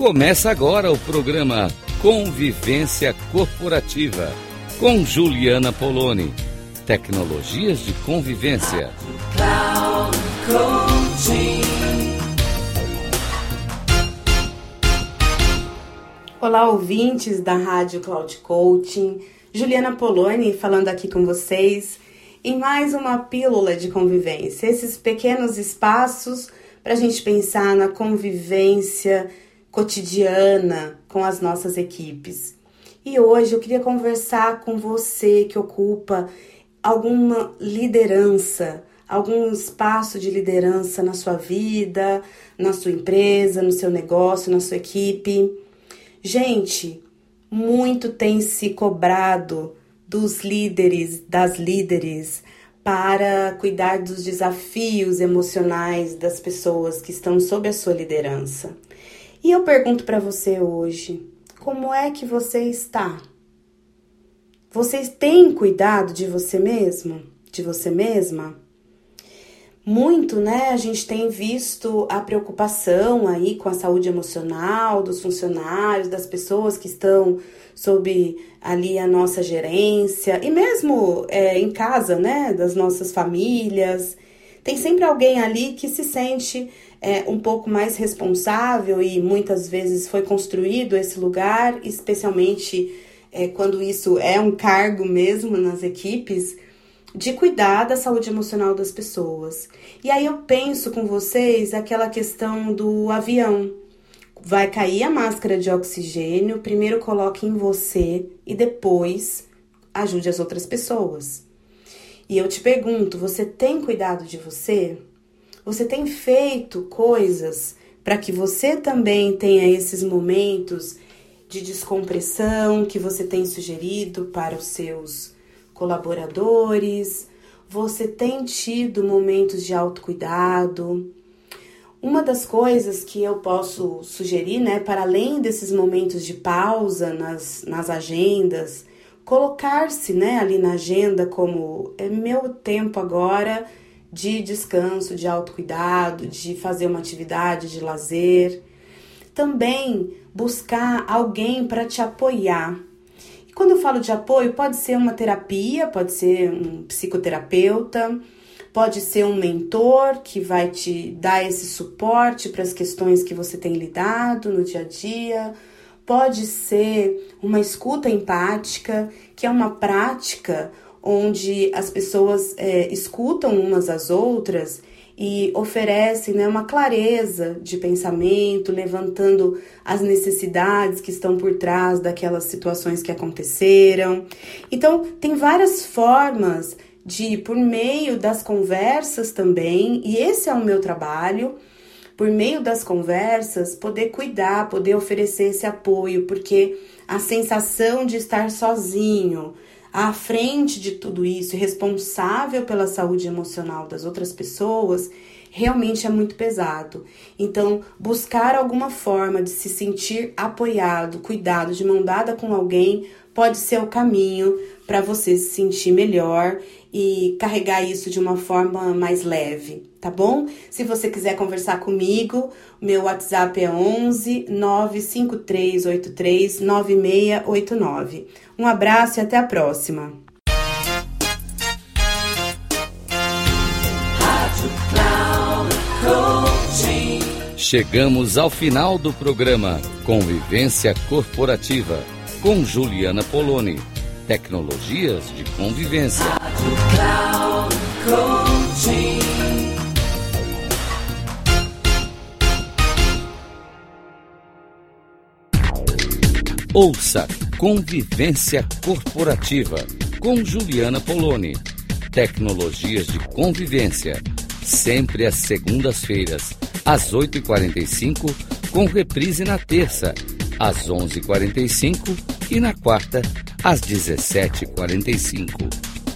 Começa agora o programa Convivência Corporativa com Juliana Poloni. Tecnologias de convivência. Olá, ouvintes da Rádio Cloud Coaching. Juliana Poloni falando aqui com vocês em mais uma pílula de convivência. Esses pequenos espaços para a gente pensar na convivência cotidiana com as nossas equipes. E hoje eu queria conversar com você que ocupa alguma liderança, algum espaço de liderança na sua vida, na sua empresa, no seu negócio, na sua equipe. Gente, muito tem se cobrado dos líderes, das líderes, para cuidar dos desafios emocionais das pessoas que estão sob a sua liderança. E eu pergunto para você hoje, como é que você está? Vocês têm cuidado de você mesmo? De você mesma? Muito, né? A gente tem visto a preocupação aí com a saúde emocional dos funcionários, das pessoas que estão sob ali a nossa gerência e mesmo é, em casa, né? Das nossas famílias. Tem sempre alguém ali que se sente é, um pouco mais responsável e muitas vezes foi construído esse lugar, especialmente é, quando isso é um cargo mesmo nas equipes, de cuidar da saúde emocional das pessoas. E aí eu penso com vocês aquela questão do avião. Vai cair a máscara de oxigênio, primeiro coloque em você e depois ajude as outras pessoas. E eu te pergunto, você tem cuidado de você? Você tem feito coisas para que você também tenha esses momentos de descompressão que você tem sugerido para os seus colaboradores? Você tem tido momentos de autocuidado? Uma das coisas que eu posso sugerir, né, para além desses momentos de pausa nas, nas agendas, colocar-se, né, ali na agenda como é meu tempo agora de descanso, de autocuidado, de fazer uma atividade de lazer. Também buscar alguém para te apoiar. E quando eu falo de apoio, pode ser uma terapia, pode ser um psicoterapeuta, pode ser um mentor que vai te dar esse suporte para as questões que você tem lidado no dia a dia. Pode ser uma escuta empática, que é uma prática onde as pessoas é, escutam umas às outras e oferecem né, uma clareza de pensamento, levantando as necessidades que estão por trás daquelas situações que aconteceram. Então, tem várias formas de, por meio das conversas também, e esse é o meu trabalho, por meio das conversas, poder cuidar, poder oferecer esse apoio, porque a sensação de estar sozinho, à frente de tudo isso, responsável pela saúde emocional das outras pessoas, realmente é muito pesado. Então, buscar alguma forma de se sentir apoiado, cuidado, de mão dada com alguém, pode ser o caminho para você se sentir melhor e carregar isso de uma forma mais leve, tá bom? Se você quiser conversar comigo, meu WhatsApp é 11 95383 9689. Um abraço e até a próxima. Chegamos ao final do programa Convivência Corporativa com Juliana Poloni. Tecnologias de convivência. Ouça Convivência Corporativa com Juliana Poloni. Tecnologias de convivência. Sempre às segundas-feiras, às 8h45, com reprise na terça, às 11h45 e na quarta, às 17h45.